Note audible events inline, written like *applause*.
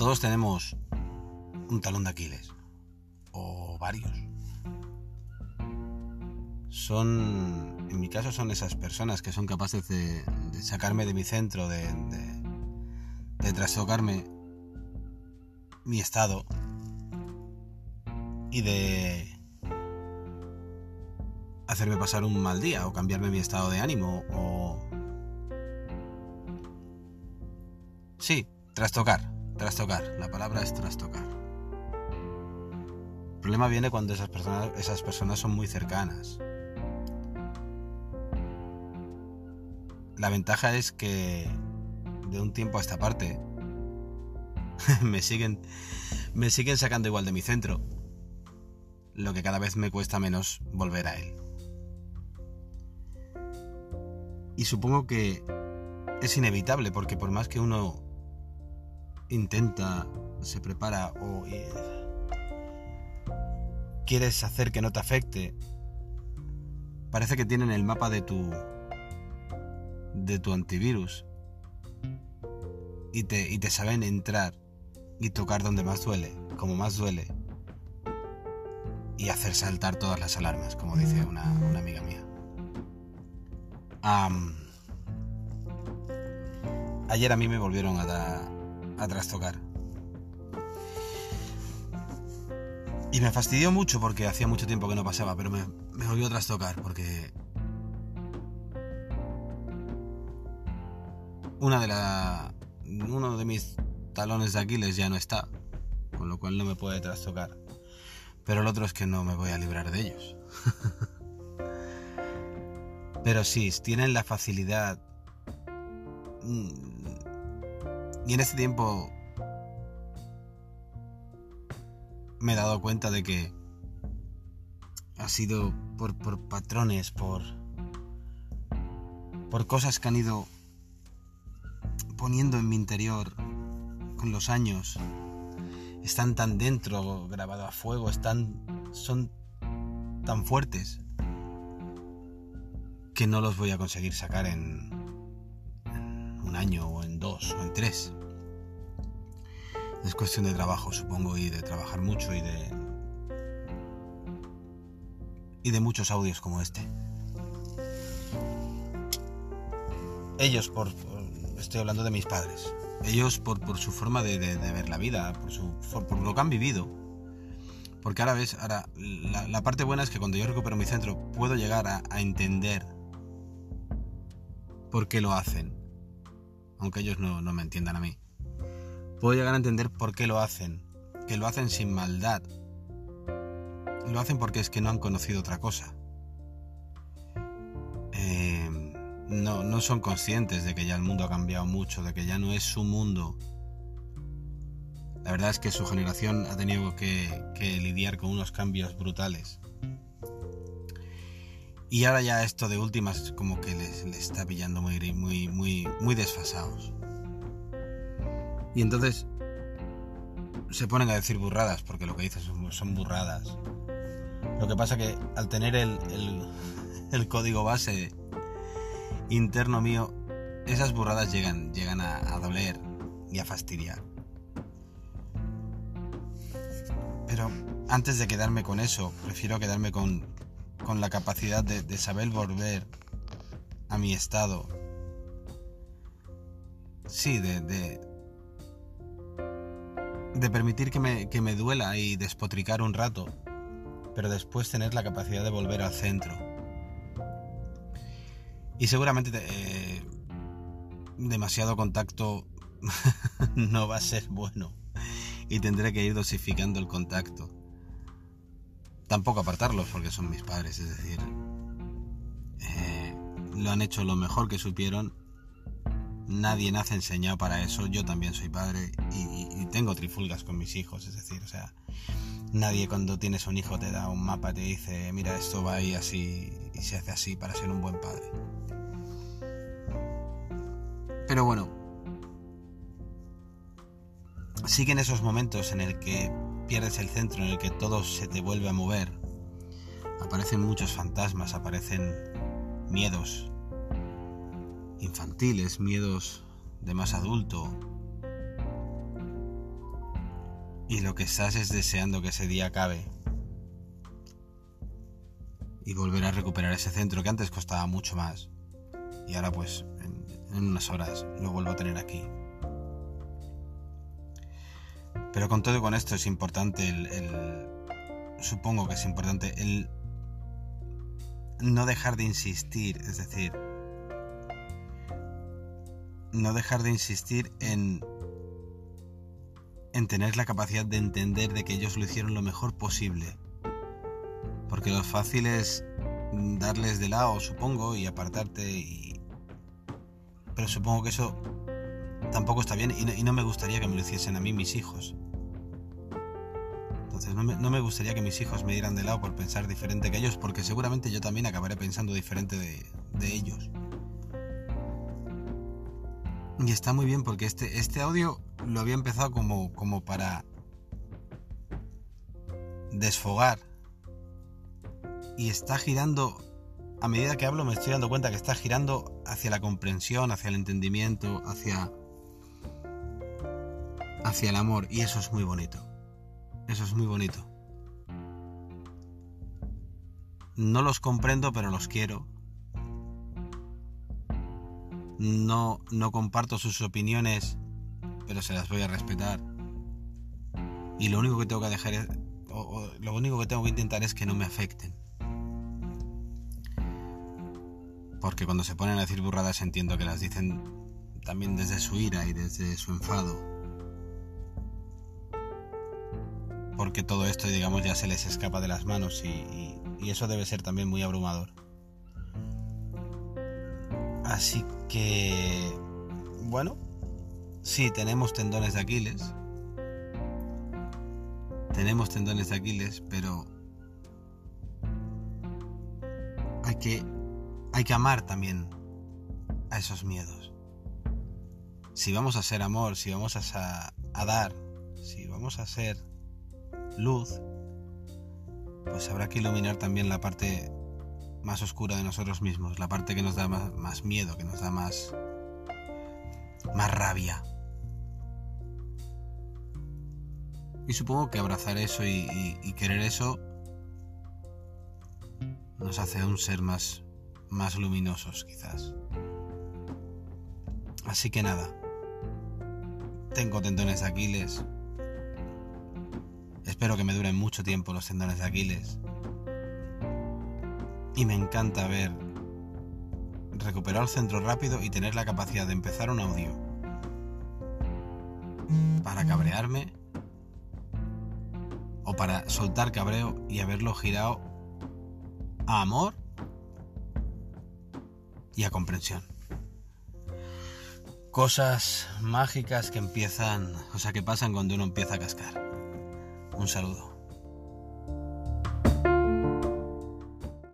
Todos tenemos un talón de Aquiles. O varios. Son, en mi caso, son esas personas que son capaces de, sacarme de mi centro, de, de, de trastocarme mi estado y de hacerme pasar un mal día o cambiarme mi estado de ánimo o... Sí, trastocar, trastocar, la palabra es trastocar. El problema viene cuando esas personas, esas personas son muy cercanas. La ventaja es que de un tiempo a esta parte *laughs* me siguen me siguen sacando igual de mi centro, lo que cada vez me cuesta menos volver a él. Y supongo que es inevitable porque por más que uno intenta, se prepara o eh, quieres hacer que no te afecte, parece que tienen el mapa de tu de tu antivirus. Y te, y te saben entrar y tocar donde más duele, como más duele, y hacer saltar todas las alarmas, como dice una, amiga mía. ayer a mí me volvieron a, a trastocar. Y me fastidió mucho porque hacía mucho tiempo que no pasaba, pero me, volvió a trastocar porque una de la uno de mis talones de Aquiles ya no está, con lo cual no me puede trastocar. Pero el otro es que no me voy a librar de ellos. *laughs* Pero sí, tienen la facilidad. Y en este tiempo me he dado cuenta de que ha sido por, por patrones, por, por cosas que han ido poniendo en mi interior con los años están tan dentro, grabado a fuego, están, son tan fuertes que no los voy a conseguir sacar en, un año o en dos o en tres. Es cuestión de trabajo, supongo, y de trabajar mucho y de y de muchos audios como este. Ellos, por estoy hablando de mis padres, ellos por, por su forma de, ver la vida, por, su, por, lo que han vivido. Porque ahora ves, ahora la, parte buena es que cuando yo recupero mi centro puedo llegar a, entender por qué lo hacen. Aunque ellos no, no me entiendan a mí. Puedo llegar a entender por qué lo hacen. Que lo hacen sin maldad. Lo hacen porque es que no han conocido otra cosa. no, no son conscientes de que ya el mundo ha cambiado mucho, de que ya no es su mundo. La verdad es que su generación ha tenido que, lidiar con unos cambios brutales. Y ahora ya esto de últimas como que les, está pillando muy, muy, muy, muy desfasados. Y entonces se ponen a decir burradas, porque lo que dicen son, burradas. Lo que pasa que al tener el, el *laughs* código base interno mío, esas burradas llegan, llegan a, doler y a fastidiar. Pero antes de quedarme con eso, prefiero quedarme con, con la capacidad de, saber volver a mi estado. Sí, de, de, de permitir que me, que me duela y despotricar un rato, pero después tener la capacidad de volver al centro y seguramente eh, demasiado contacto *laughs* no va a ser bueno. Y tendré que ir dosificando el contacto. Tampoco apartarlos porque son mis padres, es decir, eh, lo han hecho lo mejor que supieron. Nadie nace enseñado para eso. Yo también soy padre y, tengo trifulgas con mis hijos, es decir, o sea, nadie cuando tienes un hijo te da un mapa te dice, mira, esto va ahí así y se hace así para ser un buen padre. Pero bueno, siguen esos momentos en el que pierdes el centro, en el que todo se te vuelve a mover. Aparecen muchos fantasmas, aparecen miedos infantiles, miedos de más adulto. Y lo que estás es deseando que ese día acabe y volver a recuperar ese centro que antes costaba mucho más y ahora pues en, unas horas lo vuelvo a tener aquí. Pero con todo y con esto es importante el, supongo que es importante el no dejar de insistir, es decir, no dejar de insistir en en tener la capacidad de entender de que ellos lo hicieron lo mejor posible. Porque lo fácil es darles de lado, supongo, y apartarte y... Pero supongo que eso tampoco está bien y no, me gustaría que me lo hiciesen a mí mis hijos. Entonces no me, gustaría que mis hijos me dieran de lado por pensar diferente que ellos, porque seguramente yo también acabaré pensando diferente de, de ellos. Y está muy bien porque este, este audio lo había empezado como, como para desfogar. Y está girando, a medida que hablo me estoy dando cuenta que está girando hacia la comprensión, hacia el entendimiento, hacia, hacia el amor. Y eso es muy bonito. Eso es muy bonito. No los comprendo, pero los quiero. No, no comparto sus opiniones pero se las voy a respetar. Y lo único que tengo que dejar es, lo único que tengo que intentar es que no me afecten. Porque cuando se ponen a decir burradas entiendo que las dicen también desde su ira y desde su enfado. Porque todo esto, digamos, ya se les escapa de las manos y, y eso debe ser también muy abrumador. Así que, bueno, Sí, tenemos tendones de Aquiles. Tenemos tendones de Aquiles, pero hay que, hay que amar también a esos miedos. Si vamos a ser amor, si vamos a, a dar, si vamos a ser luz, pues habrá que iluminar también la parte más oscura de nosotros mismos, la parte que nos da más, más miedo, que nos da más, más rabia. Y supongo que abrazar eso y, querer eso nos hace un ser más, más luminosos quizás. Así que nada, tengo tendones de Aquiles. Espero que me duren mucho tiempo los tendones de Aquiles. Y me encanta ver recuperar el centro rápido y tener la capacidad de empezar un audio para cabrearme o para soltar cabreo y haberlo girado a amor y a comprensión. Cosas mágicas que empiezan, o sea, que pasan cuando uno empieza a cascar. Un saludo.